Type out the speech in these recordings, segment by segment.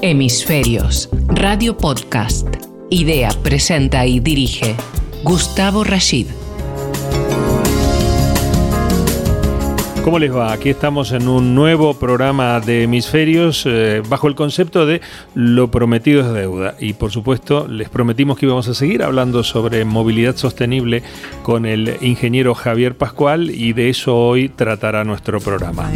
Hemisferios, Radio Podcast. Idea, presenta y dirige Gustavo Rashid. ¿Cómo les va? Aquí estamos en un nuevo programa de Hemisferios eh, bajo el concepto de lo prometido es deuda. Y por supuesto les prometimos que íbamos a seguir hablando sobre movilidad sostenible con el ingeniero Javier Pascual y de eso hoy tratará nuestro programa.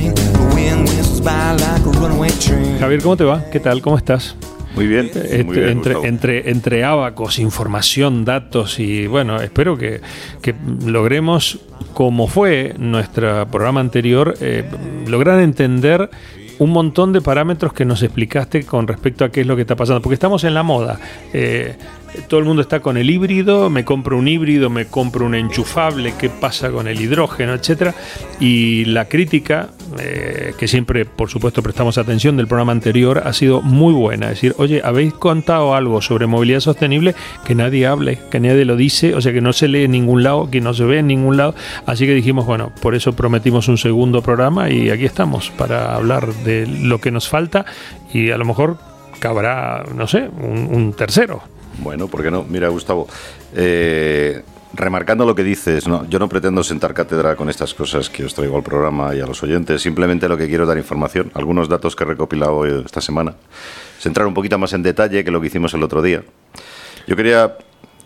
Javier, ¿cómo te va? ¿Qué tal? ¿Cómo estás? Muy bien. Este, muy bien, entre, entre, entre abacos, información, datos y bueno, espero que, que logremos, como fue nuestro programa anterior, eh, lograr entender un montón de parámetros que nos explicaste con respecto a qué es lo que está pasando, porque estamos en la moda. Eh, todo el mundo está con el híbrido, me compro un híbrido, me compro un enchufable, qué pasa con el hidrógeno, etcétera. Y la crítica, eh, que siempre, por supuesto, prestamos atención del programa anterior, ha sido muy buena. Es decir, oye, habéis contado algo sobre movilidad sostenible que nadie hable, que nadie lo dice, o sea, que no se lee en ningún lado, que no se ve en ningún lado. Así que dijimos, bueno, por eso prometimos un segundo programa y aquí estamos para hablar de lo que nos falta y a lo mejor cabrá, no sé, un, un tercero. Bueno, ¿por qué no? Mira, Gustavo, eh, remarcando lo que dices, no, yo no pretendo sentar cátedra con estas cosas que os traigo al programa y a los oyentes, simplemente lo que quiero es dar información, algunos datos que he recopilado esta semana, centrar un poquito más en detalle que lo que hicimos el otro día. Yo quería...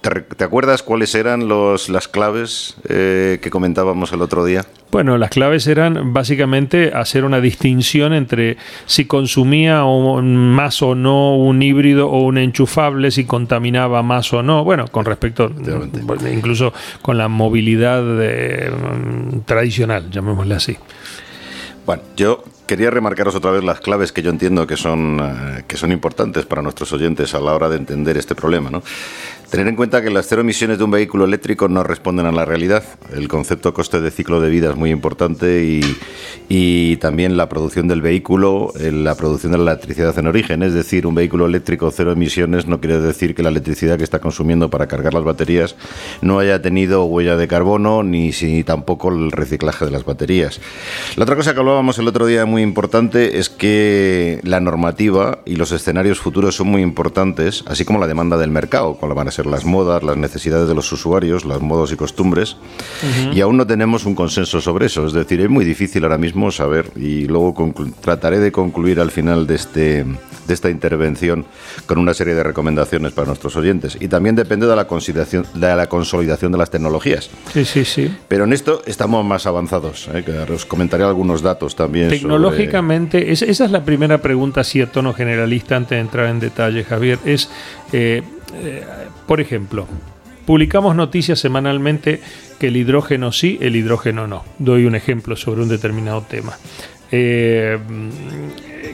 ¿Te, acuerdas cuáles eran los, las claves eh, que comentábamos el otro día? Bueno, las claves eran básicamente hacer una distinción entre si consumía o- más o no un híbrido o un enchufable, si contaminaba más o no. Bueno, con respecto, bueno, incluso con la movilidad eh, tradicional, llamémosle así. Bueno, yo quería remarcaros otra vez las claves que yo entiendo que son, eh, que son importantes para nuestros oyentes a la hora de entender este problema. ¿no? Tener en cuenta que las cero emisiones de un vehículo eléctrico no responden a la realidad. El concepto coste de ciclo de vida es muy importante y, y también la producción del vehículo, eh, la producción de la electricidad en origen. Es decir, un vehículo eléctrico cero emisiones no quiere decir que la electricidad que está consumiendo para cargar las baterías no haya tenido huella de carbono ni si tampoco el reciclaje de las baterías. La otra cosa que hablábamos el otro día muy importante es que la normativa y los escenarios futuros son muy importantes, así como la demanda del mercado, cuáles van a ser las modas, las necesidades de los usuarios, los modos y costumbres. Y aún no tenemos un consenso sobre eso, es decir, es muy difícil ahora mismo saber y luego trataré de concluir al final de este de esta intervención con una serie de recomendaciones para nuestros oyentes y también depende de la consideración de la consolidación de las tecnologías. Sí, sí, sí. Pero en esto estamos más avanzados. ¿eh? que os comentaré algunos datos también. sobre- Tecnológicamente, es- esa es la primera pregunta, así a tono generalista, antes de entrar en detalle, Javier. Es, eh, eh, por ejemplo, publicamos noticias semanalmente que el hidrógeno sí, el hidrógeno no. Doy un ejemplo sobre un determinado tema. Eh,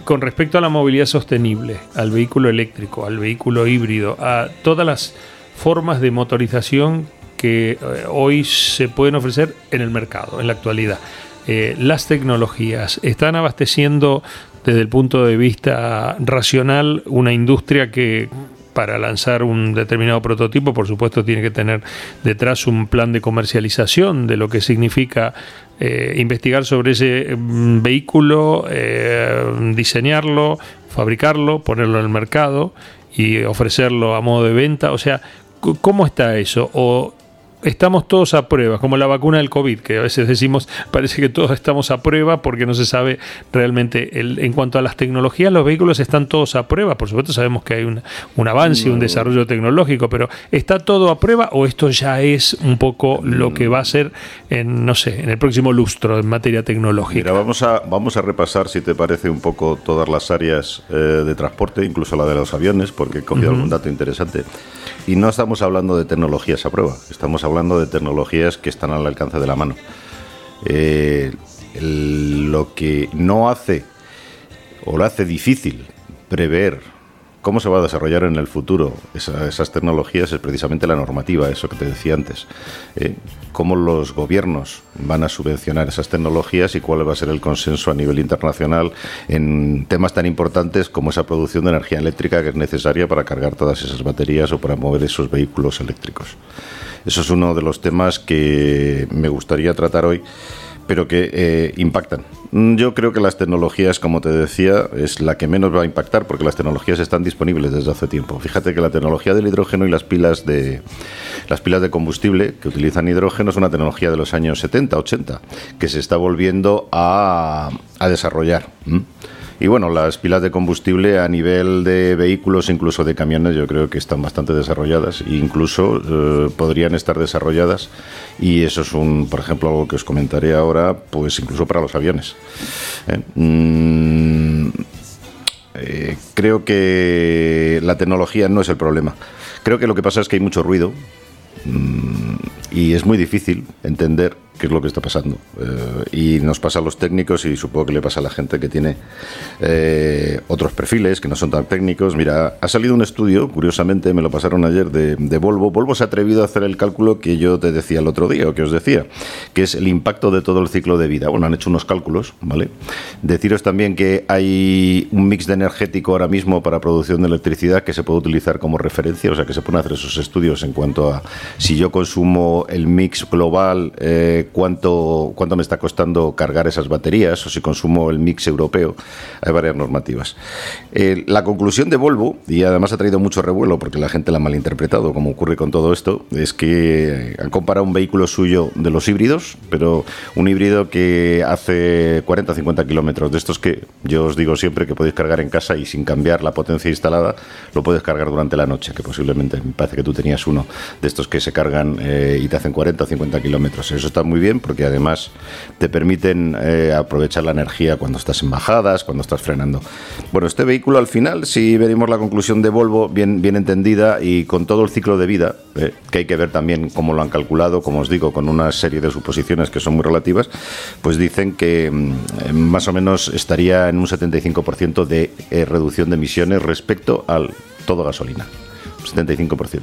con respecto a la movilidad sostenible, al vehículo eléctrico, al vehículo híbrido, a todas las formas de motorización que eh, hoy se pueden ofrecer en el mercado, en la actualidad. Las tecnologías están abasteciendo desde el punto de vista racional una industria que para lanzar un determinado prototipo, por supuesto, tiene que tener detrás un plan de comercialización de lo que significa eh, investigar sobre ese mm, vehículo, eh, diseñarlo, fabricarlo, ponerlo en el mercado y ofrecerlo a modo de venta. O sea, ¿cómo está eso? O estamos todos a prueba, como la vacuna del COVID, que a veces decimos, parece que todos estamos a prueba porque no se sabe realmente. El- en cuanto a las tecnologías, los vehículos están todos a prueba. Por supuesto, sabemos que hay un, un avance, un desarrollo tecnológico, pero ¿está todo a prueba o esto ya es un poco lo que va a ser en, no sé, en el próximo lustro en materia tecnológica? Mira, vamos a, vamos a repasar, si te parece, un poco todas las áreas eh, de transporte, incluso la de los aviones, porque he cogido algún dato interesante. Y no estamos hablando de tecnologías a prueba, estamos hablando de tecnologías que están al alcance de la mano. Eh, lo que no hace o lo hace difícil prever cómo se va a desarrollar en el futuro esa- esas tecnologías es precisamente la normativa, eso que te decía antes. Eh, cómo los gobiernos van a subvencionar esas tecnologías y cuál va a ser el consenso a nivel internacional en temas tan importantes como esa producción de energía eléctrica que es necesaria para cargar todas esas baterías o para mover esos vehículos eléctricos. Eso es uno de los temas que me gustaría tratar hoy pero que eh, impactan. Mm, yo creo que las tecnologías, como te decía, es la que menos va a impactar porque las tecnologías están disponibles desde hace tiempo. Fíjate que la tecnología del hidrógeno y las pilas de las pilas de combustible que utilizan hidrógeno es una tecnología de los años 70, 80 que se está volviendo a, desarrollar. Y bueno, las pilas de combustible a nivel de vehículos, incluso de camiones, yo creo que están bastante desarrolladas e incluso eh, podrían estar desarrolladas. Y eso es un, por ejemplo, algo que os comentaré ahora, pues incluso para los aviones. ¿eh? Mm, eh, creo que la tecnología no es el problema. Creo que lo que pasa es que hay mucho ruido mm, y es muy difícil entender qué es lo que está pasando. Eh, y nos pasa a los técnicos y supongo que le pasa a la gente que tiene eh, otros perfiles que no son tan técnicos. Mira, ha salido un estudio, curiosamente, me lo pasaron ayer, de, Volvo. Volvo se ha atrevido a hacer el cálculo que yo te decía el otro día, o que os decía, que es el impacto de todo el ciclo de vida. Bueno, han hecho unos cálculos, ¿vale? Deciros también que hay un mix de energético ahora mismo para producción de electricidad que se puede utilizar como referencia, o sea que se pueden hacer esos estudios en cuanto a si yo consumo el mix global, eh, cuánto, cuánto me está costando cargar esas baterías o si consumo el mix europeo. Hay varias normativas. Eh, la conclusión de Volvo, y además ha traído mucho revuelo porque la gente la ha malinterpretado, como ocurre con todo esto, es que han comparado un vehículo suyo de los híbridos, pero un híbrido que hace 40 50 kilómetros, de estos que yo os digo siempre que podéis cargar en casa y sin cambiar la potencia instalada, lo puedes cargar durante la noche, que posiblemente me parece que tú tenías uno de estos que se cargan eh, y te hacen 40 o 50 kilómetros. Eso está muy bien porque además te permiten eh, aprovechar la energía cuando estás en bajadas, cuando estás frenando. Bueno, este vehículo al final, si venimos la conclusión de Volvo bien, bien entendida y con todo el ciclo de vida, eh, que hay que ver también cómo lo han calculado, como os digo, con una serie de suposiciones que son muy relativas, pues dicen que mm, más o menos estaría en un 75% de eh, reducción de emisiones respecto al todo gasolina. 75%.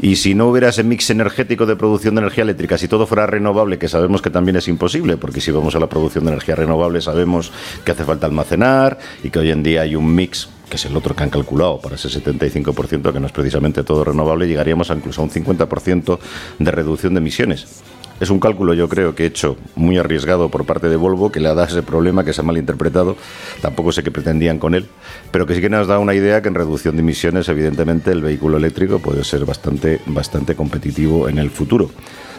Y si no hubiera ese mix energético de producción de energía eléctrica, si todo fuera renovable, que sabemos que también es imposible, porque si vamos a la producción de energía renovable sabemos que hace falta almacenar y que hoy en día hay un mix que es el otro que han calculado para ese 75%, que no es precisamente todo renovable, llegaríamos a incluso a un 50% de reducción de emisiones. Es un cálculo, yo creo, que he hecho muy arriesgado por parte de Volvo, que le ha dado ese problema que se ha malinterpretado. Tampoco sé qué pretendían con él, pero que sí que nos da una idea que en reducción de emisiones, evidentemente, el vehículo eléctrico puede ser bastante, bastante competitivo en el futuro.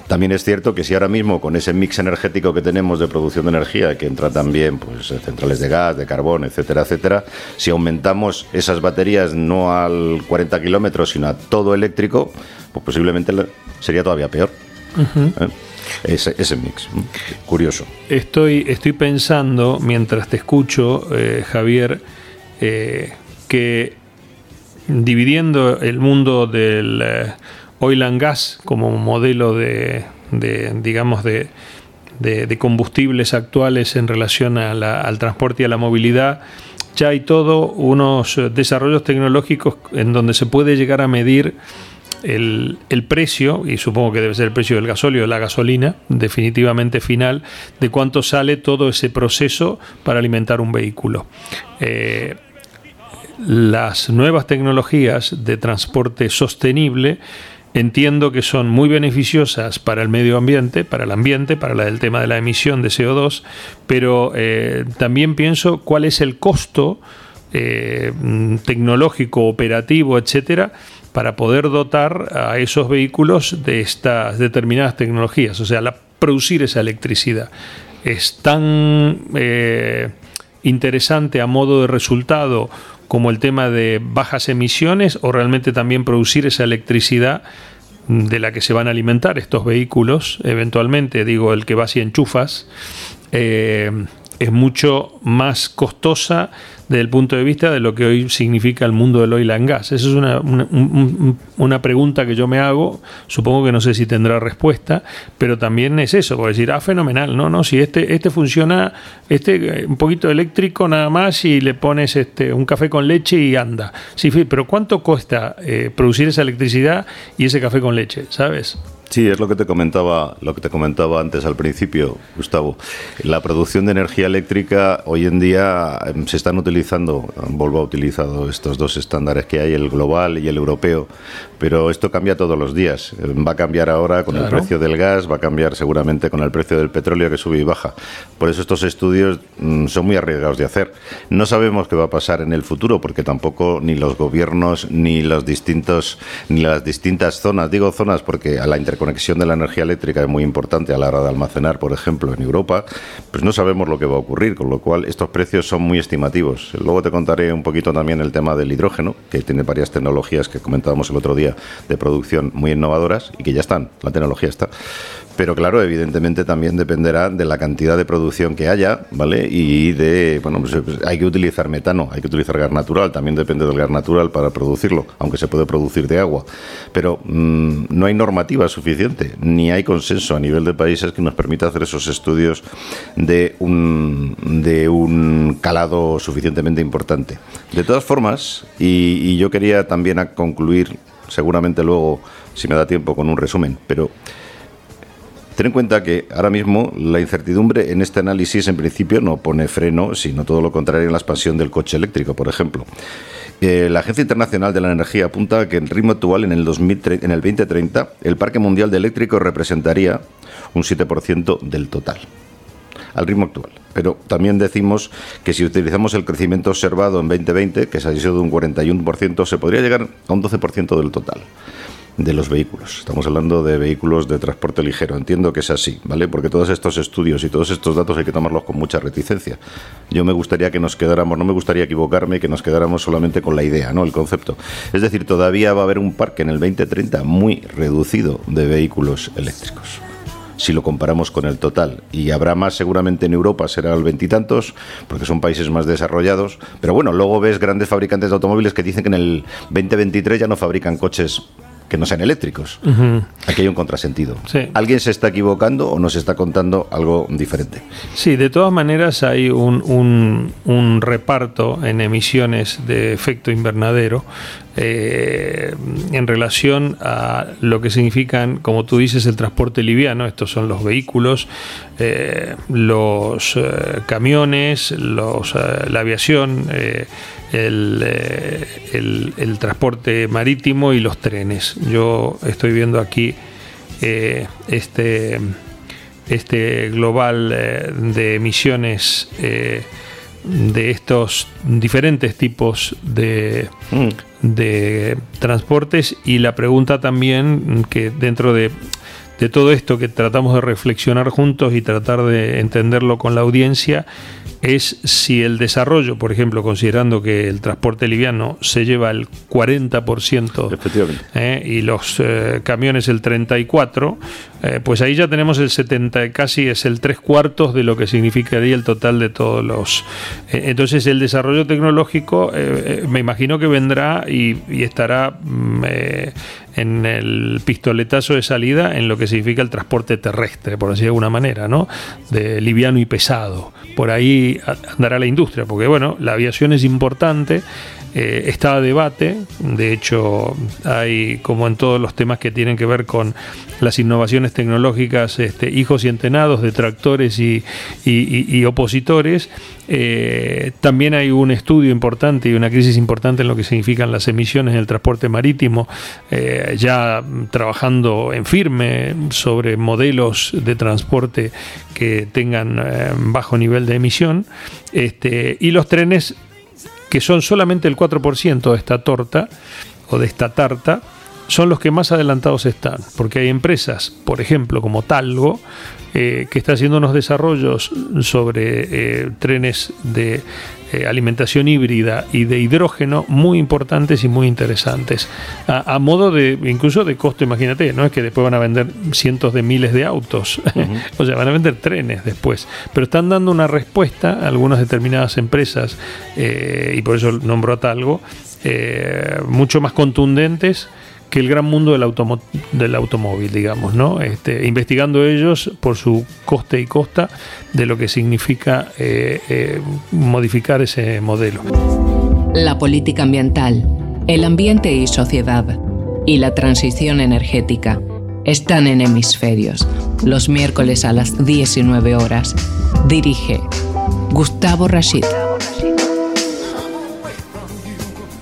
También es cierto que si ahora mismo con ese mix energético que tenemos de producción de energía, que entra también pues, centrales de gas, de carbón, etcétera, etcétera, si aumentamos esas baterías no al 40 kilómetros, sino a todo eléctrico, pues posiblemente sería todavía peor ese, ese mix. Curioso. Estoy, estoy pensando, mientras te escucho, eh, Javier, eh, que dividiendo el mundo del eh, oil and gas como modelo de, digamos, de, de, combustibles actuales en relación al transporte y a la movilidad, ya hay todo unos desarrollos tecnológicos en donde se puede llegar a medir el, precio, y supongo que debe ser el precio del gasóleo, la gasolina, definitivamente final, de cuánto sale todo ese proceso para alimentar un vehículo. Eh, las nuevas tecnologías de transporte sostenible entiendo que son muy beneficiosas para el medio ambiente, para el ambiente, para el tema de la emisión de CO2, pero eh, también pienso cuál es el costo eh, tecnológico, operativo, etcétera, para poder dotar a esos vehículos de estas determinadas tecnologías, o sea, la, producir esa electricidad. Es tan eh, interesante a modo de resultado como el tema de bajas emisiones o realmente también producir esa electricidad de la que se van a alimentar estos vehículos, eventualmente, digo, el que va si enchufas, eh, es mucho más costosa desde el punto de vista de lo que hoy significa el mundo del oil and gas. Esa es una, una, pregunta que yo me hago, supongo que no sé si tendrá respuesta, pero también es eso, por decir, ah, fenomenal, no, no, si este, este funciona, este eh, un poquito eléctrico nada más y le pones este, un café con leche y anda. Sí, pero ¿cuánto cuesta eh, producir esa electricidad y ese café con leche? ¿Sabes? Sí, es lo que te comentaba, lo que te comentaba antes al principio, Gustavo. La producción de energía eléctrica hoy en día em, se están utilizando, Volvo ha utilizado estos dos estándares que hay, el global y el europeo, pero esto cambia todos los días. Em, va a cambiar ahora con el precio del gas, va a cambiar seguramente con el precio del petróleo que sube y baja. Por eso estos estudios mm, son muy arriesgados de hacer. No sabemos qué va a pasar en el futuro porque tampoco ni los gobiernos ni los distintos ni las distintas zonas, digo zonas porque a la interconexión conexión de la energía eléctrica es muy importante a la hora de almacenar, por ejemplo, en Europa, pues no sabemos lo que va a ocurrir, con lo cual estos precios son muy estimativos. Luego te contaré un poquito también el tema del hidrógeno, que tiene varias tecnologías que comentábamos el otro día de producción muy innovadoras y que ya están, la tecnología está. Pero claro, evidentemente también dependerá de la cantidad de producción que haya, ¿vale? Y de, bueno, pues, pues hay que utilizar metano, hay que utilizar gas natural, también depende del gas natural para producirlo, aunque se puede producir de agua. Pero mm, no hay normativa suficiente, ni hay consenso a nivel de países que nos permita hacer esos estudios de un, de un calado suficientemente importante. De todas formas, y, y yo quería también concluir, seguramente luego, si me da tiempo, con un resumen, pero... Ten en cuenta que ahora mismo la incertidumbre en este análisis en principio no pone freno, sino todo lo contrario en la expansión del coche eléctrico, por ejemplo. Eh, la Agencia Internacional de la Energía apunta que en ritmo actual, en el, 2030, en el 2030, el parque mundial de eléctricos representaría un 7% del total al ritmo actual. Pero también decimos que si utilizamos el crecimiento observado en 2020, que se ha sido de un 41%, se podría llegar a un 12% del total de los vehículos. Estamos hablando de vehículos de transporte ligero. Entiendo que es así, ¿vale? Porque todos estos estudios y todos estos datos hay que tomarlos con mucha reticencia. Yo me gustaría que nos quedáramos, no me gustaría equivocarme, que nos quedáramos solamente con la idea, ¿no? El concepto. Es decir, todavía va a haber un parque en el 2030 muy reducido de vehículos eléctricos si lo comparamos con el total. Y habrá más seguramente en Europa, será el veintitantos, porque son países más desarrollados. Pero bueno, luego ves grandes fabricantes de automóviles que dicen que en el 2023 ya no fabrican coches que no sean eléctricos. Aquí hay un contrasentido. ¿Alguien se está equivocando o nos está contando algo diferente? Sí, de todas maneras hay un, un, reparto en emisiones de efecto invernadero eh, en relación a lo que significan, como tú dices, el transporte liviano. Estos son los vehículos, eh, los eh, camiones, los, la aviación eh, el, el, transporte marítimo y los trenes. Yo estoy viendo aquí eh, este, este global eh, de emisiones de estos diferentes tipos de, mm. de transportes y la pregunta también que dentro de de todo esto que tratamos de reflexionar juntos y tratar de entenderlo con la audiencia es si el desarrollo, por ejemplo, considerando que el transporte liviano se lleva el 40% eh, y los eh, camiones el 34%, eh, pues ahí ya tenemos el 70%, casi es el tres cuartos de lo que significaría el total de todos los... entonces el desarrollo tecnológico me imagino que vendrá y, estará mm, en el pistoletazo de salida en lo que significa el transporte terrestre, por decir de alguna manera, ¿no? De liviano y pesado. Por ahí andará la industria, porque bueno, la aviación es importante, eh, está a debate, de hecho hay como en todos los temas que tienen que ver con las innovaciones tecnológicas, este, hijos y entenados, detractores y, y, opositores, eh, también hay un estudio importante y una crisis importante en lo que significan las emisiones en el transporte marítimo, eh, ya trabajando en firme sobre modelos de transporte que tengan bajo nivel de emisión, este, y los trenes que son solamente el 4% de esta torta o de esta tarta, son los que más adelantados están, porque hay empresas, por ejemplo, como Talgo, eh, que está haciendo unos desarrollos sobre eh, trenes de eh, alimentación híbrida y de hidrógeno muy importantes y muy interesantes. A, modo de, incluso de costo, imagínate, no es que después van a vender cientos de miles de autos, o sea, van a vender trenes después, pero están dando una respuesta a algunas determinadas empresas, y por eso nombro a Talgo, mucho más contundentes que el gran mundo del, automóvil, digamos, ¿no? Este, investigando ellos por su coste y costa de lo que significa eh, eh, modificar ese modelo. La política ambiental, el ambiente y sociedad, y la transición energética están en hemisferios, los miércoles a las 19 horas. Dirige Gustavo Rashid.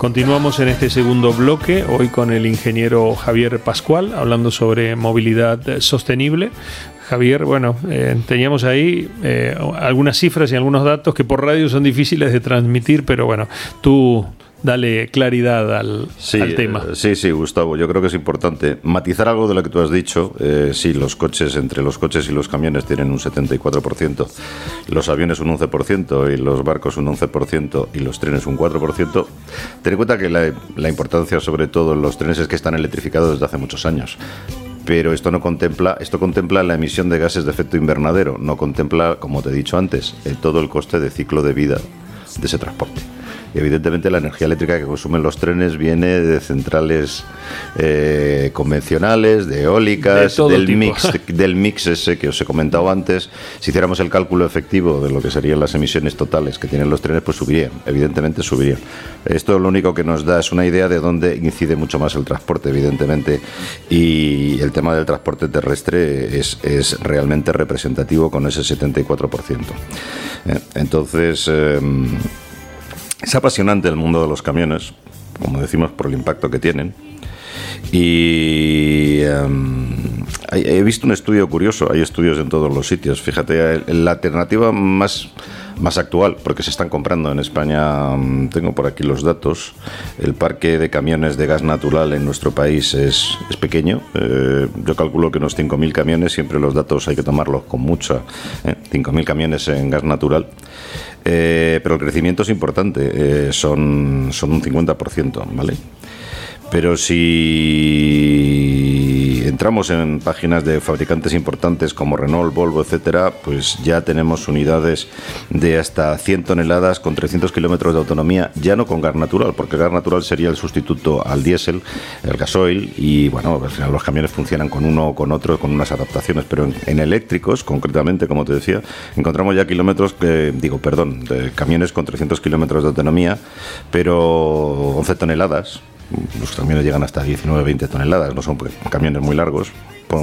Continuamos en este segundo bloque, hoy con el ingeniero Javier Pascual, hablando sobre movilidad sostenible. Javier, bueno, eh, teníamos ahí eh, algunas cifras y algunos datos que por radio son difíciles de transmitir, pero bueno, tú dale claridad al, tema. Eh, sí, sí, Gustavo, yo creo que es importante matizar algo de lo que tú has dicho. Eh, sí, los coches, entre los coches y los camiones tienen un 74%, los aviones un 11% y los barcos un 11% y los trenes un 4%. Ten en cuenta que la, la importancia sobre todo en los trenes es que están electrificados desde hace muchos años pero esto no contempla, esto contempla la emisión de gases de efecto invernadero, no contempla, como te he dicho antes, todo el coste de ciclo de vida de ese transporte evidentemente la energía eléctrica que consumen los trenes viene de centrales eh, convencionales, de eólicas, del mix, del mix ese que os he comentado antes. Si hiciéramos el cálculo efectivo de lo que serían las emisiones totales que tienen los trenes, pues subirían, evidentemente subirían. Esto lo único que nos da es una idea de dónde incide mucho más el transporte, evidentemente, y el tema del transporte terrestre es, es realmente representativo con ese 74%. Eh, entonces, em, es apasionante el mundo de los camiones, como decimos, por el impacto que tienen. Y em, he visto un estudio curioso, hay estudios en todos los sitios. Fíjate, la alternativa más, más actual, porque se están comprando en España, em, tengo por aquí los datos, el parque de camiones de gas natural en nuestro país es, es pequeño. Eh, yo calculo que unos 5.000 camiones, siempre los datos hay que tomarlos con mucha, eh, 5.000 camiones en gas natural. Eh, pero el crecimiento es importante, eh, son, son un 50%, ¿vale? Pero si entramos en páginas de fabricantes importantes como Renault, Volvo, etcétera, pues ya tenemos unidades de hasta 100 toneladas con 300 kilómetros de autonomía, ya no con gas natural, porque el gas natural sería el sustituto al diésel, el gasoil, y bueno, al final los camiones funcionan con uno o con otro, con unas adaptaciones, pero en, eléctricos, concretamente, como te decía, encontramos ya kilómetros, que, digo, perdón, de camiones con 300 kilómetros de autonomía, pero 11 toneladas los camiones llegan hasta 19-20 toneladas, no son camiones muy largos,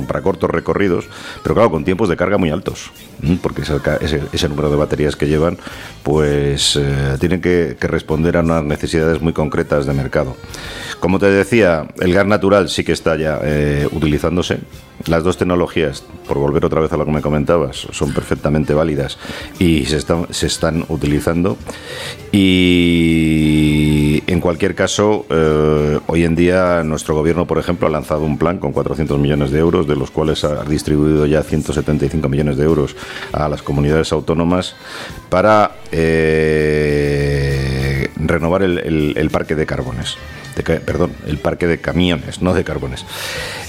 para cortos recorridos, pero claro, con tiempos de carga muy altos, porque ese, número de baterías que llevan, pues eh, tienen que, responder a unas necesidades muy concretas de mercado. Como te decía, el gas natural sí que está ya eh, utilizándose. Las dos tecnologías, por volver otra vez a lo que me comentabas, son perfectamente válidas y se están, utilizando. Y en cualquier caso, eh, hoy en día nuestro gobierno, por ejemplo, ha lanzado un plan con 400 millones de euros, de los cuales ha distribuido ya 175 millones de euros a las comunidades autónomas para eh, renovar el, parque de carbones. perdón, el parque de camiones, no de carbones.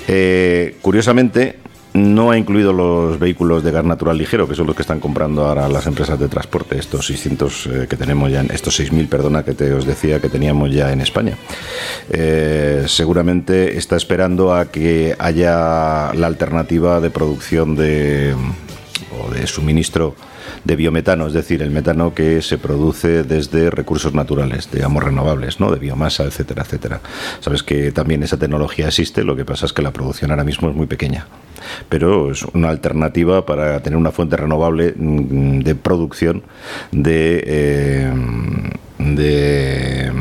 Eh, curiosamente, no ha incluido los vehículos de gas natural ligero, que son los que están comprando ahora las empresas de transporte, estos 600 eh, que tenemos ya, estos 6.000, perdona, que te os decía que teníamos ya en España. Eh, seguramente está esperando a que haya la alternativa de producción de o de suministro de biometano, es decir, el metano que se produce desde recursos naturales, digamos renovables, ¿no? de biomasa, etcétera, etcétera. Sabes que también esa tecnología existe, lo que pasa es que la producción ahora mismo es muy pequeña, pero es una alternativa para tener una fuente renovable mm, de producción de, eh, de,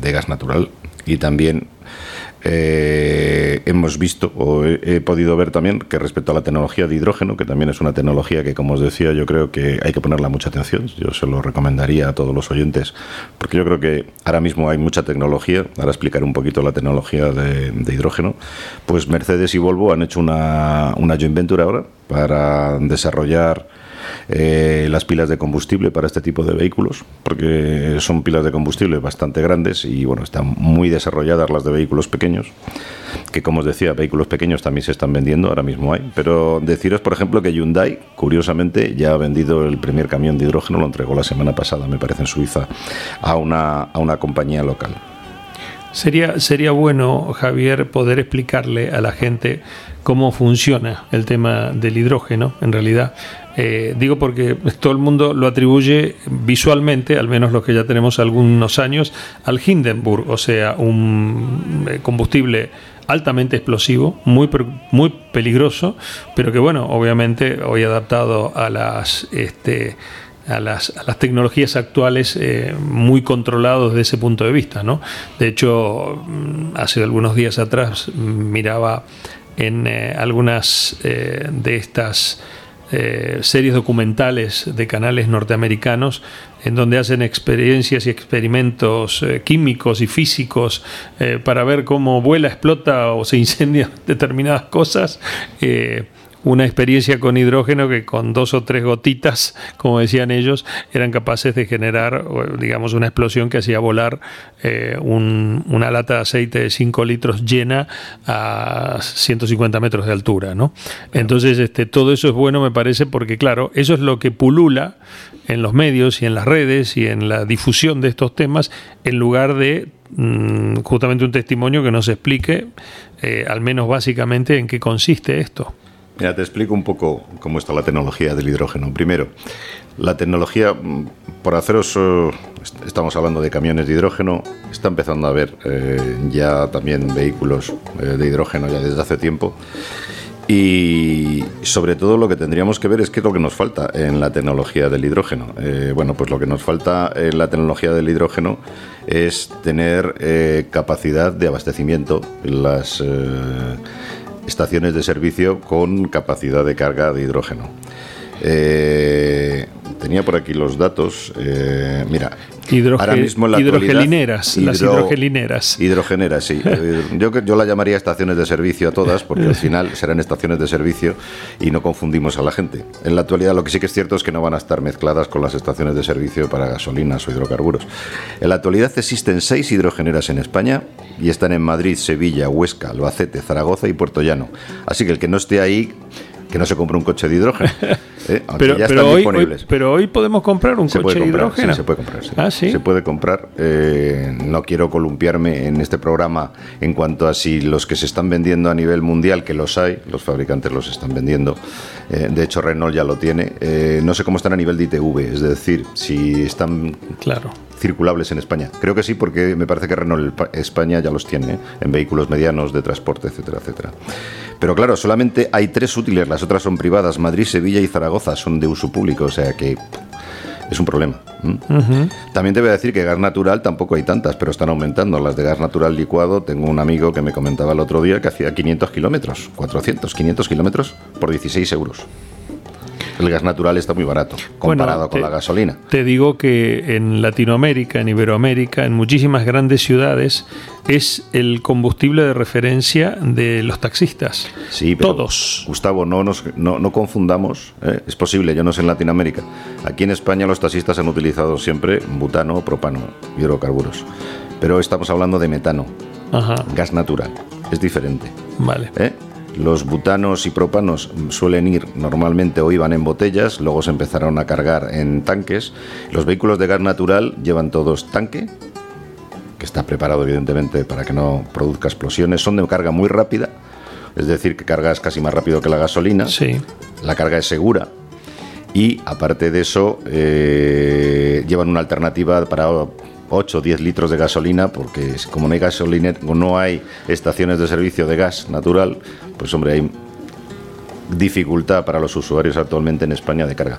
de gas natural y también eh, hemos visto o he, podido ver también que respecto a la tecnología de hidrógeno, que también es una tecnología que, como os decía, yo creo que hay que ponerla mucha atención. Yo se lo recomendaría a todos los oyentes, porque yo creo que ahora mismo hay mucha tecnología. Ahora explicaré un poquito la tecnología de, hidrógeno. Pues Mercedes y Volvo han hecho una, una joint venture ahora para desarrollar eh, las pilas de combustible para este tipo de vehículos, porque son pilas de combustible bastante grandes y bueno, están muy desarrolladas las de vehículos pequeños, que como os decía, vehículos pequeños también se están vendiendo, ahora mismo hay, pero deciros por ejemplo que Hyundai, curiosamente, ya ha vendido el primer camión de hidrógeno, lo entregó la semana pasada, me parece, en Suiza, a una, a una compañía local. Sería, sería bueno, Javier, poder explicarle a la gente cómo funciona el tema del hidrógeno, en realidad. Eh, digo porque todo el mundo lo atribuye visualmente, al menos los que ya tenemos algunos años, al Hindenburg, o sea, un eh, combustible altamente explosivo, muy, muy peligroso, pero que bueno, obviamente hoy adaptado a las... Este, a las, tecnologías actuales eh, muy controlados desde ese punto de vista. ¿no? De hecho, mm, hace algunos días atrás miraba en algunas de estas series documentales de canales norteamericanos en donde hacen experiencias y experimentos eh, químicos y físicos eh, para ver cómo vuela, explota o se incendia determinadas cosas. Eh, una experiencia con hidrógeno que con dos o tres gotitas, como decían ellos, eran capaces de generar, digamos, una explosión que hacía volar una lata de aceite de 5 litros llena a 150 metros de altura, ¿no? Entonces, este, todo eso es bueno, me parece, porque claro, eso es lo que pulula en los medios y en las redes y en la difusión de estos temas, en lugar de mm, justamente un testimonio que nos explique, eh, al menos básicamente, en qué consiste esto. Mira, te explico un poco cómo está la tecnología del hidrógeno. Primero, la tecnología, por haceros, eh, estamos hablando de camiones de hidrógeno, está empezando a haber eh, ya también vehículos de hidrógeno ya desde hace tiempo. Y sobre todo lo que tendríamos que ver es qué es lo que nos falta en la tecnología del hidrógeno. Eh, bueno, pues lo que nos falta en la tecnología del hidrógeno es tener eh, capacidad de abastecimiento en las eh, estaciones de servicio con capacidad de carga de hidrógeno. Tenía por aquí los datos. mira, hidrogelineras, las hidrogelineras. Hidrogeneras, sí. Eh, yo, yo la llamaría estaciones de servicio a todas, porque al final serán estaciones de servicio y no confundimos a la gente. En la actualidad lo que sí que es cierto es que no van a estar mezcladas con las estaciones de servicio para gasolinas o hidrocarburos. En la actualidad existen seis hidrogeneras en España y están en Madrid, Sevilla, Huesca, Albacete, Zaragoza y Puerto Llano. Así que el que no esté ahí que no se compre un coche de hidrógeno. ¿eh? pero, ya están hoy, disponibles. pero hoy podemos comprar un coche de hidrógeno. Sí, se puede comprar. Ah, ¿sí? Se puede comprar. Eh, no quiero columpiarme en este programa en cuanto a si los que se están vendiendo a nivel mundial, que los hay, los fabricantes los están vendiendo. Eh, de hecho, Renault ya lo tiene. no sé cómo están a nivel de ITV, es decir, si están claro. Circulables en España. Creo que sí, porque me parece que Renault España ya los tiene en vehículos medianos de transporte, etcétera, etcétera. Pero claro, solamente hay tres útiles, las otras son privadas. Madrid, Sevilla y Zaragoza son de uso público, o sea que es un problema. También te voy a decir que gas natural tampoco hay tantas, pero están aumentando. Las de gas natural licuado, tengo un amigo que me comentaba el otro día que hacía 500 kilómetros, 400, 500 kilómetros por 16 euros el gas natural está muy barato comparado con la gasolina. Te digo que en Latinoamérica, en Iberoamérica, en muchísimas grandes ciudades, es el combustible de referencia de los taxistas. Sí, Todos. Gustavo, no, nos, no, confundamos. ¿eh? Es posible, yo no sé en Latinoamérica. Aquí en España los taxistas han utilizado siempre butano, propano, hidrocarburos. Pero estamos hablando de metano, gas natural. Es diferente. Vale. ¿Eh? Los butanos y propanos suelen ir normalmente o iban en botellas, luego se empezaron a cargar en tanques. Los vehículos de gas natural llevan todos tanque, que está preparado evidentemente para que no produzca explosiones. Son de carga muy rápida, es decir, que cargas casi más rápido que la gasolina. Sí. La carga es segura. Y aparte de eso, eh, llevan una alternativa para 8 o 10 litros de gasolina, porque como no hay gasolina, no hay estaciones de servicio de gas natural, pues hombre, hay dificultad para los usuarios actualmente en España de carga.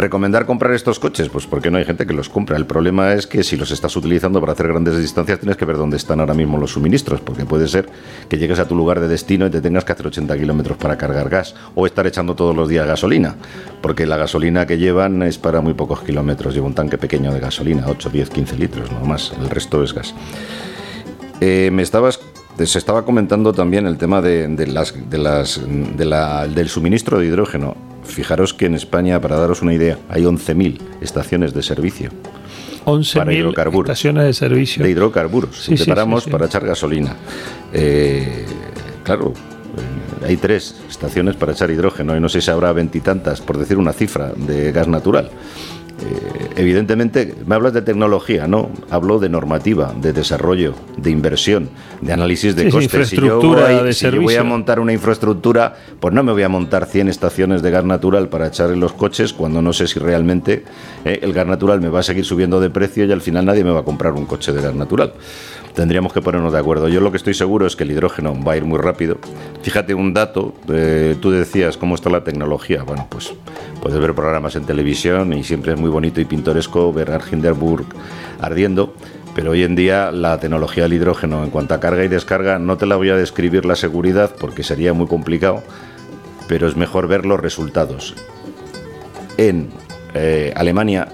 ¿Recomendar comprar estos coches? Pues porque no hay gente que los compra. El problema es que si los estás utilizando para hacer grandes distancias tienes que ver dónde están ahora mismo los suministros, porque puede ser que llegues a tu lugar de destino y te tengas que hacer 80 kilómetros para cargar gas o estar echando todos los días gasolina, porque la gasolina que llevan es para muy pocos kilómetros. Lleva un tanque pequeño de gasolina, 8, 10, 15 litros, no más. El resto es gas. Eh, me estabas se estaba comentando también el tema de, las, de las, del suministro de hidrógeno. Fijaros que en España, para daros una idea, hay 11.000 estaciones de servicio. 11.000 estaciones de servicio. De hidrocarburos. Sí, Separamos para echar gasolina. Eh, claro, eh, hay tres estaciones para echar hidrógeno y no sé si habrá veintitantas, por decir una cifra, de gas natural. Eh, evidentemente, me hablas de tecnología, ¿no? Hablo de normativa, de desarrollo, de inversión, de análisis de costes. si yo, voy, si yo voy a montar una infraestructura, pues no me voy a montar 100 estaciones de gas natural para echar en los coches cuando no sé si realmente eh, el gas natural me va a seguir subiendo de precio y al final nadie me va a comprar un coche de gas natural. Tendríamos que ponernos de acuerdo. Yo lo que estoy seguro es que el hidrógeno va a ir muy rápido. Fíjate un dato, eh, tú decías cómo está la tecnología. Bueno, pues puedes ver programas en televisión y siempre es muy bonito y pintoresco ver a Hindenburg ardiendo. Pero hoy en día la tecnología del hidrógeno en cuanto a carga y descarga no te la voy a describir la seguridad porque sería muy complicado, pero es mejor ver los resultados. En eh, Alemania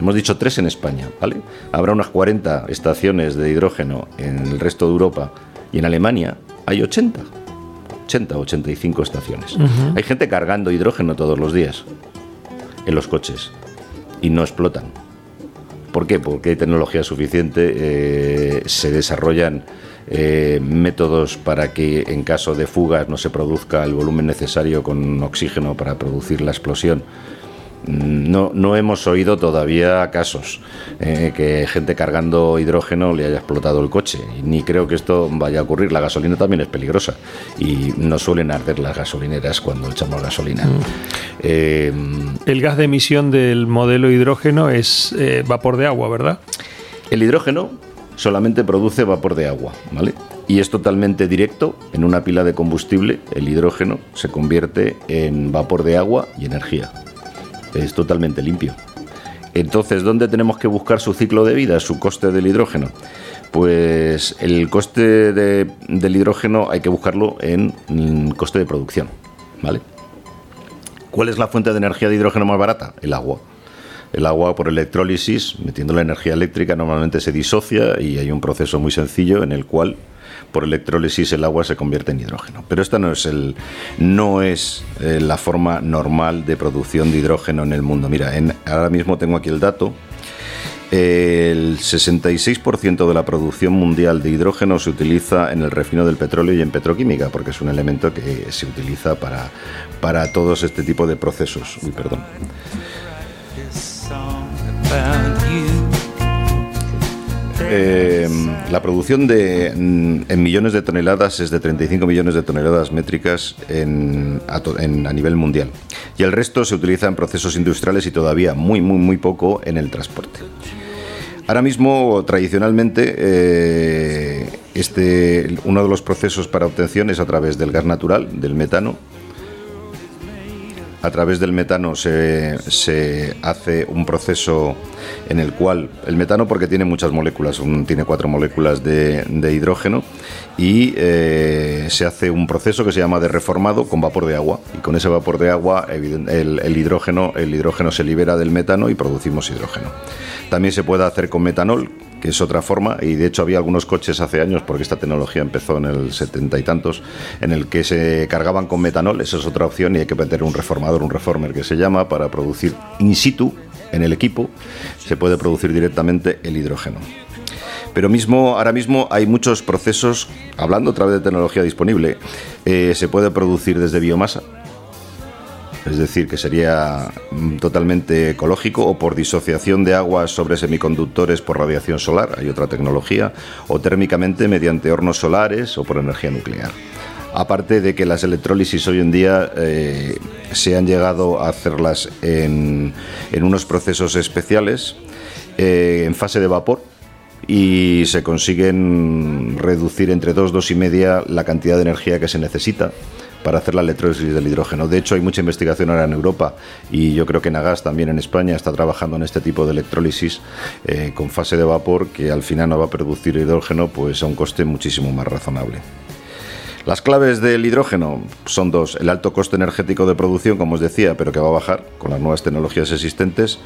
Hemos dicho tres en España, ¿vale? Habrá unas 40 estaciones de hidrógeno en el resto de Europa y en Alemania hay 80. 80, 85 estaciones. Hay gente cargando hidrógeno todos los días en los coches y no explotan. ¿Por qué? Porque hay tecnología suficiente, eh, se desarrollan eh, métodos para que en caso de fugas no se produzca el volumen necesario con oxígeno para producir la explosión no, no hemos oído todavía casos eh, que gente cargando hidrógeno le haya explotado el coche. Ni creo que esto vaya a ocurrir. La gasolina también es peligrosa y no suelen arder las gasolineras cuando echamos gasolina. Mm. Eh, el gas de emisión del modelo hidrógeno es eh, vapor de agua, ¿verdad? El hidrógeno solamente produce vapor de agua, ¿vale? Y es totalmente directo. En una pila de combustible, el hidrógeno se convierte en vapor de agua y energía es totalmente limpio. Entonces, ¿dónde tenemos que buscar su ciclo de vida, su coste del hidrógeno? Pues el coste del hidrógeno hay que buscarlo en coste de producción, ¿vale? ¿Cuál es la fuente de energía de hidrógeno más barata? El agua. El agua por electrólisis, metiendo la energía eléctrica, normalmente se disocia y hay un proceso muy sencillo en el cual por electrólisis el agua se convierte en hidrógeno. Pero esta no es, el, no es eh, la forma normal de producción de hidrógeno en el mundo. Mira, ahora mismo tengo aquí el dato. El 66% de la producción mundial de hidrógeno se utiliza en el refino del petróleo y en petroquímica, porque es un elemento que se utiliza para, para todos este tipo de procesos. Uy, perdón. Eh, la producción de, mm, en millones de toneladas es de 35 millones de toneladas métricas en, a, nivel mundial. Y el resto se utiliza en procesos industriales y todavía muy, muy, muy poco en el transporte. Ahora mismo, tradicionalmente, eh, este, uno de los procesos para obtención es a través del gas natural, del metano, a través del metano se, se, hace un proceso en el cual el metano porque tiene muchas moléculas, tiene cuatro moléculas de, hidrógeno y eh, se hace un proceso que se llama de reformado con vapor de agua y con ese vapor de agua el, hidrógeno, el hidrógeno se libera del metano y producimos hidrógeno. También se puede hacer con metanol que es otra forma, y de hecho había algunos coches hace años, porque esta tecnología empezó en el setenta y tantos, en el que se cargaban con metanol, esa es otra opción, y hay que meter un reformador, un reformer que se llama, para producir in situ, en el equipo, se puede producir directamente el hidrógeno. Pero mismo, ahora mismo hay muchos procesos, hablando otra vez de tecnología disponible, eh, se puede producir desde biomasa, es decir, que sería mm, totalmente ecológico o por disociación de aguas sobre semiconductores por radiación solar, hay otra tecnología, o térmicamente mediante hornos solares o por energía nuclear. Aparte de que las electrólisis hoy en día eh, se han llegado a hacerlas en, unos procesos especiales eh, en fase de vapor, y se consiguen reducir entre 2, 2 y media la cantidad de energía que se necesita para hacer la electrólisis del hidrógeno. De hecho, hay mucha investigación ahora en Europa y yo creo que Nagas también en España está trabajando en este tipo de electrólisis eh, con fase de vapor que al final no va a producir hidrógeno pues a un coste muchísimo más razonable. Las claves del hidrógeno son dos. El alto coste energético de producción, como os decía, pero que va a bajar con las nuevas tecnologías existentes.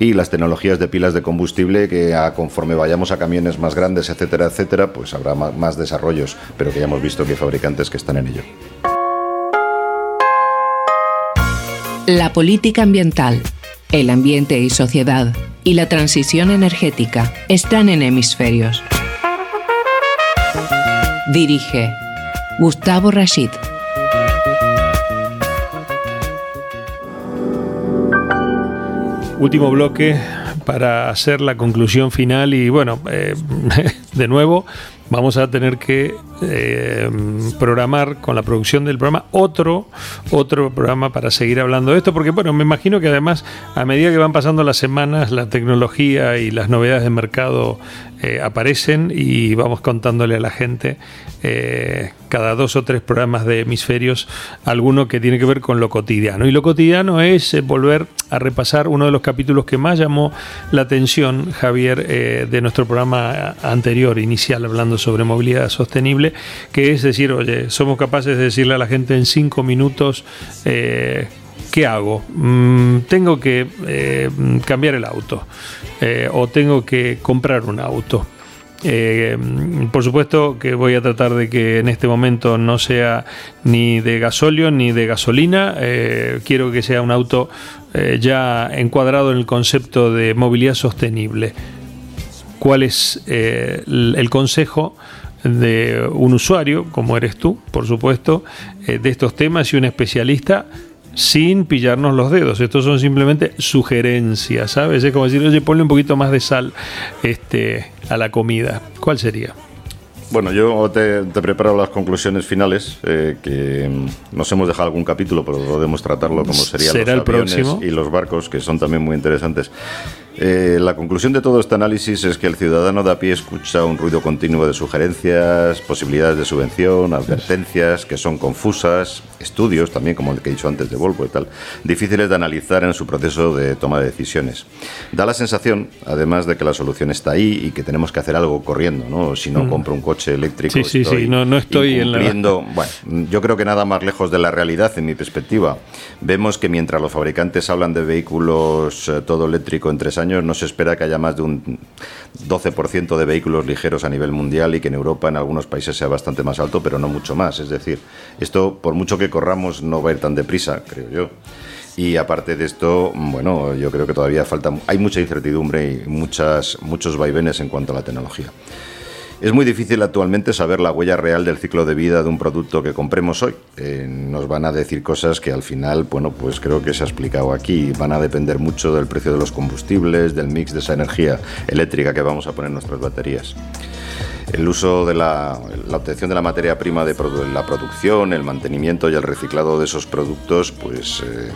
Y las tecnologías de pilas de combustible que conforme vayamos a camiones más grandes, etcétera, etcétera, pues habrá más desarrollos, pero que ya hemos visto que hay fabricantes que están en ello. La política ambiental, el ambiente y sociedad y la transición energética están en hemisferios. Dirige Gustavo Rashid. Último bloque para hacer la conclusión final y bueno, eh, de nuevo vamos a tener que eh, programar con la producción del programa otro, otro programa para seguir hablando de esto, porque bueno, me imagino que además a medida que van pasando las semanas, la tecnología y las novedades de mercado eh, aparecen y vamos contándole a la gente eh, cada dos o tres programas de hemisferios alguno que tiene que ver con lo cotidiano. Y lo cotidiano es eh, volver a repasar uno de los capítulos que más llamó la atención, Javier, de nuestro programa anterior, inicial, hablando sobre movilidad sostenible, que es decir, oye, somos capaces de decirle a la gente en cinco minutos ¿qué hago? Mm, tengo que eh, cambiar el auto eh, o tengo que comprar un auto. Eh, por supuesto que voy a tratar de que en este momento no sea ni de gasóleo ni de gasolina. quiero que sea un auto ya encuadrado en el concepto de movilidad sostenible. ¿Cuál es el consejo? de un usuario, como eres tú, por supuesto, de estos temas y un especialista sin pillarnos los dedos. Estos son simplemente sugerencias, ¿sabes? Es como decir, oye, ponle un poquito más de sal este, a la comida. ¿Cuál sería? Bueno, yo te, te preparo las conclusiones finales, eh, que mm, nos hemos dejado algún capítulo, pero podemos tratarlo como serían los aviones y los barcos, que son también muy interesantes. Eh, la conclusión de todo este análisis es que el ciudadano de a pie escucha un ruido continuo de sugerencias, posibilidades de subvención, advertencias que son confusas, estudios también, como el que he dicho antes de Volvo y tal, difíciles de analizar en su proceso de toma de decisiones. Da la sensación, además, de que la solución está ahí y que tenemos que hacer algo corriendo, ¿no? Si no mm. compro un coche eléctrico, sí, sí, sí, no, no estoy en la... Bueno, yo creo que nada más lejos de la realidad en mi perspectiva. Vemos que mientras los fabricantes hablan de vehículos eh, todo eléctrico en tres años, no se espera que haya más de un 12% de vehículos ligeros a nivel mundial y que en Europa en algunos países sea bastante más alto, pero no mucho más. Es decir, esto por mucho que corramos no va a ir tan deprisa, creo yo. Y aparte de esto, bueno, yo creo que todavía falta, hay mucha incertidumbre y muchas, muchos vaivenes en cuanto a la tecnología. Es muy difícil actualmente saber la huella real del ciclo de vida de un producto que compremos hoy. Eh, nos van a decir cosas que al final, bueno, pues creo que se ha explicado aquí. Van a depender mucho del precio de los combustibles, del mix de esa energía eléctrica que vamos a poner en nuestras baterías. El uso de la, obtención de la materia prima de la producción, el mantenimiento y el reciclado de esos productos, pues eh,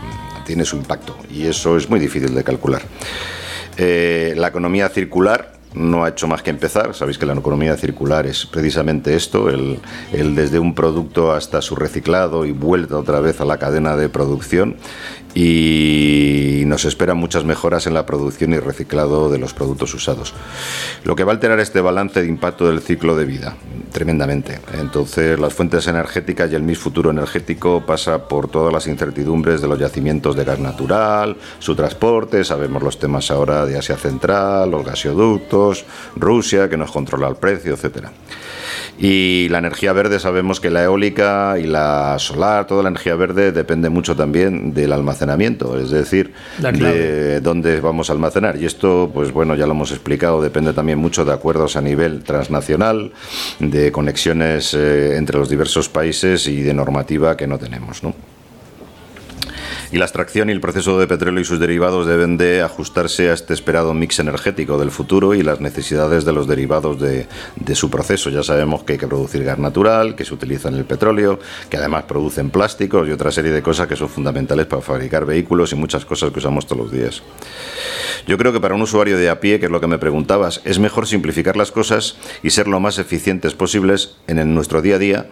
tiene su impacto y eso es muy difícil de calcular. Eh, la economía circular no ha hecho más que empezar. Sabéis que la economía circular es precisamente esto, el, desde un producto hasta su reciclado y vuelta otra vez a la cadena de producción y nos esperan muchas mejoras en la producción y reciclado de los productos usados. Lo que va a alterar este balance de impacto del ciclo de vida, tremendamente. Entonces, las fuentes energéticas y el mix futuro energético pasa por todas las incertidumbres de los yacimientos de gas natural, su transporte, sabemos los temas ahora de Asia Central, los gasoductos, Rusia, que nos controla el precio, etcétera. Y la energía verde, sabemos que la eólica y la solar, toda la energía verde depende mucho también del almacenamiento, es decir, de dónde vamos a almacenar. Y esto, pues bueno, ya lo hemos explicado, depende también mucho de acuerdos a nivel transnacional, de conexiones eh, entre los diversos países y de normativa que no tenemos, ¿no? Y la extracción y el proceso de petróleo y sus derivados deben de ajustarse a este esperado mix energético del futuro y las necesidades de los derivados de, su proceso. Ya sabemos que hay que producir gas natural, que se utiliza en el petróleo, que además producen plásticos y otra serie de cosas que son fundamentales para fabricar vehículos y muchas cosas que usamos todos los días. Yo creo que para un usuario de a pie, que es lo que me preguntabas, es mejor simplificar las cosas y ser lo más eficientes posibles en nuestro día a día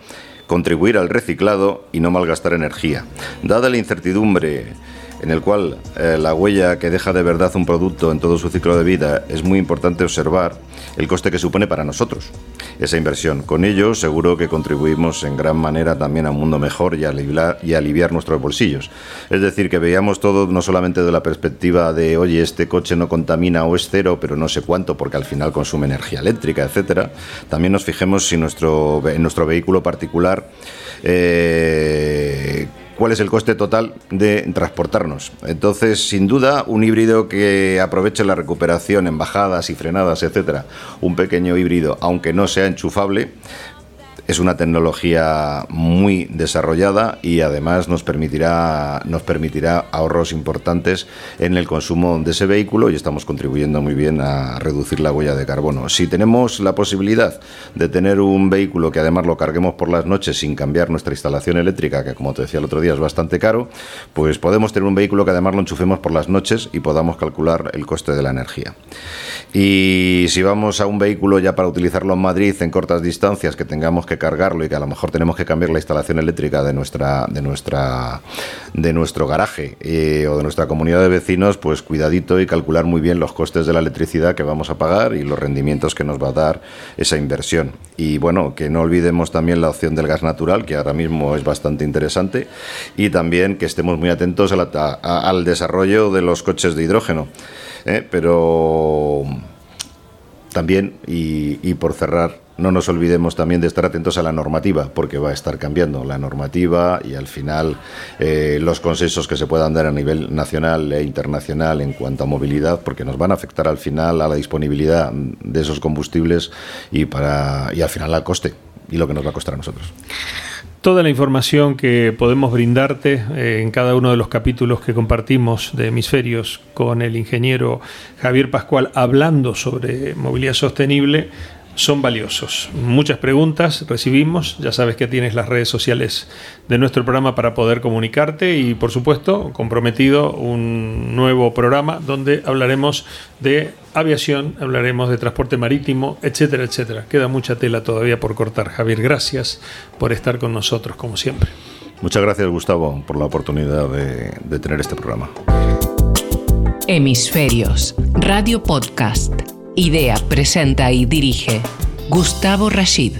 contribuir al reciclado y no malgastar energía. Dada la incertidumbre en el cual eh, la huella que deja de verdad un producto en todo su ciclo de vida es muy importante observar el coste que supone para nosotros esa inversión. Con ello seguro que contribuimos en gran manera también a un mundo mejor y a aliviar, nuestros bolsillos. Es decir, que veamos todo no solamente de la perspectiva de, oye, este coche no contamina o es cero, pero no sé cuánto porque al final consume energía eléctrica, etcétera. También nos fijemos si nuestro, en nuestro vehículo particular eh, cuál es el coste total de transportarnos. Entonces, sin duda, un híbrido que aproveche la recuperación en bajadas y frenadas, etcétera, un pequeño híbrido, aunque no sea enchufable, Es una tecnología muy desarrollada y además nos permitirá, nos permitirá ahorros importantes en el consumo de ese vehículo y estamos contribuyendo muy bien a reducir la huella de carbono. Si tenemos la posibilidad de tener un vehículo que además lo carguemos por las noches sin cambiar nuestra instalación eléctrica, que como te decía el otro día es bastante caro, pues podemos tener un vehículo que además lo enchufemos por las noches y podamos calcular el coste de la energía. Y si vamos a un vehículo ya para utilizarlo en Madrid en cortas distancias, que tengamos que cargarlo y que a lo mejor tenemos que cambiar la instalación eléctrica de nuestra de nuestra de nuestro garaje eh, o de nuestra comunidad de vecinos, pues cuidadito y calcular muy bien los costes de la electricidad que vamos a pagar y los rendimientos que nos va a dar esa inversión. Y bueno, que no olvidemos también la opción del gas natural, que ahora mismo es bastante interesante, y también que estemos muy atentos al desarrollo de los coches de hidrógeno. ¿eh? Pero también, y, por cerrar, no nos olvidemos también de estar atentos a la normativa, porque va a estar cambiando la normativa y al final eh, los consensos que se puedan dar a nivel nacional e internacional en cuanto a movilidad, porque nos van a afectar al final a la disponibilidad de esos combustibles y, y al final al coste y lo que nos va a costar a nosotros. Toda la información que podemos brindarte eh, en cada uno de los capítulos que compartimos de Hemisferios con el ingeniero Javier Pascual hablando sobre movilidad sostenible son valiosos. Muchas preguntas recibimos, ya sabes que tienes las redes sociales de nuestro programa para poder comunicarte y por supuesto comprometido un nuevo programa donde hablaremos de aviación, hablaremos de transporte marítimo, etcétera, etcétera. Queda mucha tela todavía por cortar. Javier, gracias por estar con nosotros como siempre. Muchas gracias Gustavo por la oportunidad de, de tener este programa. Hemisferios, Radio Podcast. Idea, presenta y dirige Gustavo Rashid.